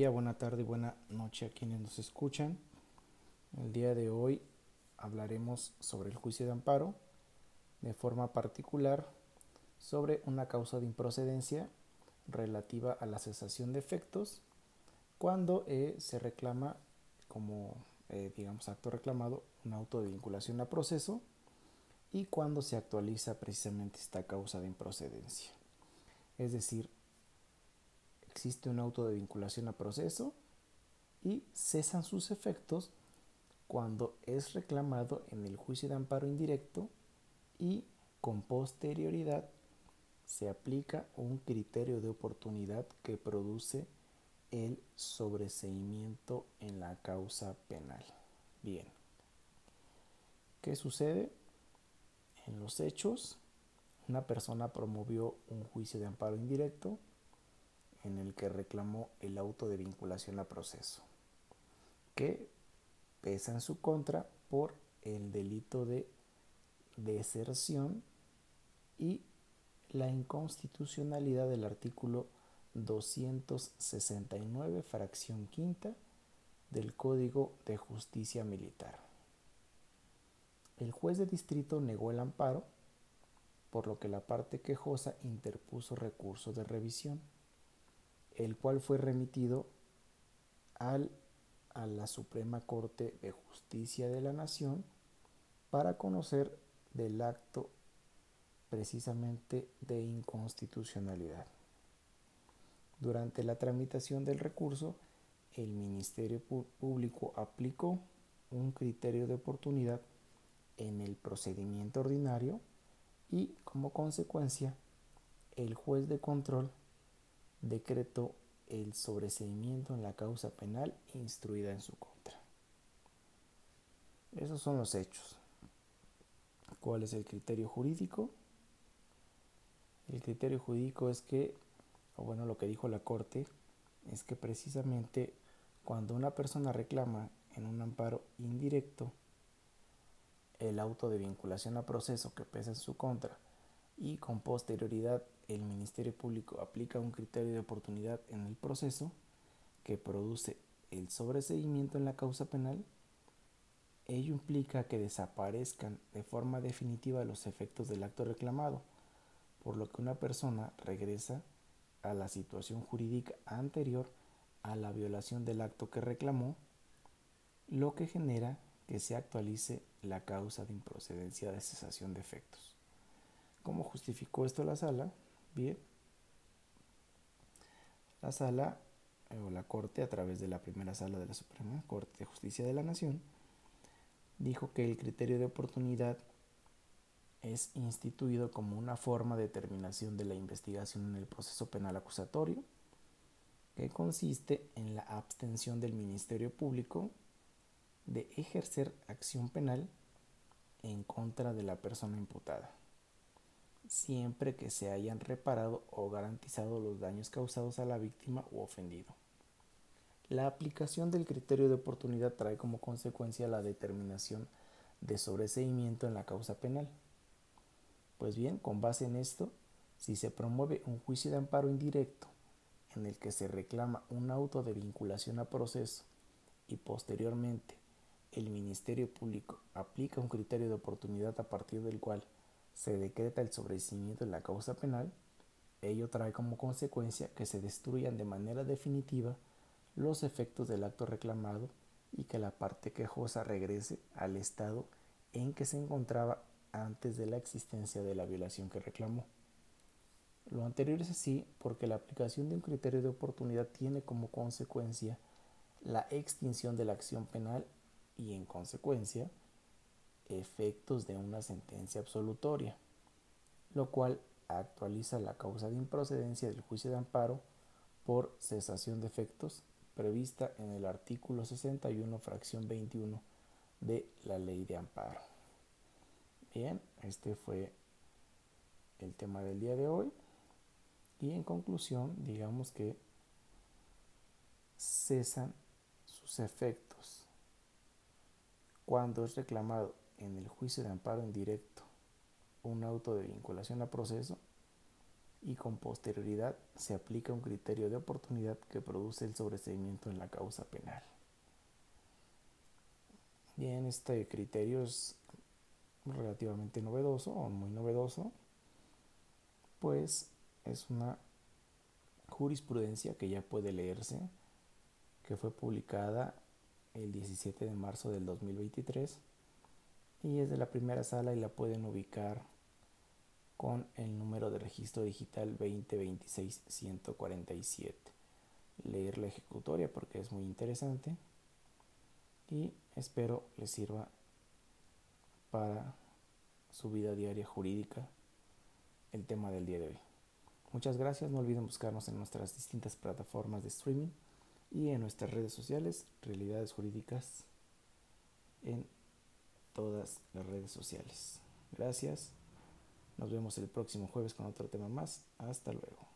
Día, buena tarde buena noche a quienes nos escuchan. El día de hoy hablaremos sobre el juicio de amparo, de forma particular sobre una causa de improcedencia relativa a la cesación de efectos cuando eh, se reclama como, eh, digamos, acto reclamado un auto de vinculación a proceso y cuando se actualiza precisamente esta causa de improcedencia. Es decir, existe un auto de vinculación a proceso y cesan sus efectos cuando es reclamado en el juicio de amparo indirecto y con posterioridad se aplica un criterio de oportunidad que produce el sobreseimiento en la causa penal. Bien. ¿Qué sucede? En los hechos, una persona promovió un juicio de amparo indirecto en el que reclamó el auto de vinculación a proceso, que pesa en su contra por el delito de deserción y la inconstitucionalidad del artículo 269, fracción quinta del Código de Justicia Militar. El juez de distrito negó el amparo, por lo que la parte quejosa interpuso recurso de revisión el cual fue remitido al, a la Suprema Corte de Justicia de la Nación para conocer del acto precisamente de inconstitucionalidad. Durante la tramitación del recurso, el Ministerio Público aplicó un criterio de oportunidad en el procedimiento ordinario y como consecuencia el juez de control decretó el sobreseimiento en la causa penal instruida en su contra. Esos son los hechos. ¿Cuál es el criterio jurídico? El criterio jurídico es que, o bueno, lo que dijo la Corte, es que precisamente cuando una persona reclama en un amparo indirecto el auto de vinculación a proceso que pesa en su contra y con posterioridad el Ministerio Público aplica un criterio de oportunidad en el proceso que produce el sobreseguimiento en la causa penal, ello implica que desaparezcan de forma definitiva los efectos del acto reclamado, por lo que una persona regresa a la situación jurídica anterior a la violación del acto que reclamó, lo que genera que se actualice la causa de improcedencia de cesación de efectos. ¿Cómo justificó esto la sala? Bien. La sala eh, o la Corte, a través de la primera sala de la Suprema Corte de Justicia de la Nación, dijo que el criterio de oportunidad es instituido como una forma de determinación de la investigación en el proceso penal acusatorio, que consiste en la abstención del Ministerio Público de ejercer acción penal en contra de la persona imputada siempre que se hayan reparado o garantizado los daños causados a la víctima o ofendido. La aplicación del criterio de oportunidad trae como consecuencia la determinación de sobreseimiento en la causa penal. Pues bien, con base en esto, si se promueve un juicio de amparo indirecto en el que se reclama un auto de vinculación a proceso y posteriormente el Ministerio Público aplica un criterio de oportunidad a partir del cual se decreta el sobrecimiento de la causa penal, ello trae como consecuencia que se destruyan de manera definitiva los efectos del acto reclamado y que la parte quejosa regrese al estado en que se encontraba antes de la existencia de la violación que reclamó. Lo anterior es así porque la aplicación de un criterio de oportunidad tiene como consecuencia la extinción de la acción penal y en consecuencia efectos de una sentencia absolutoria, lo cual actualiza la causa de improcedencia del juicio de amparo por cesación de efectos prevista en el artículo 61, fracción 21 de la ley de amparo. Bien, este fue el tema del día de hoy. Y en conclusión, digamos que cesan sus efectos cuando es reclamado en el juicio de amparo indirecto un auto de vinculación a proceso y con posterioridad se aplica un criterio de oportunidad que produce el sobreseimiento en la causa penal. Bien, este criterio es relativamente novedoso o muy novedoso, pues es una jurisprudencia que ya puede leerse, que fue publicada el 17 de marzo del 2023 y es de la primera sala y la pueden ubicar con el número de registro digital 2026-147. Leer la ejecutoria porque es muy interesante y espero les sirva para su vida diaria jurídica el tema del día de hoy. Muchas gracias, no olviden buscarnos en nuestras distintas plataformas de streaming y en nuestras redes sociales, Realidades Jurídicas, en todas las redes sociales. Gracias. Nos vemos el próximo jueves con otro tema más. Hasta luego.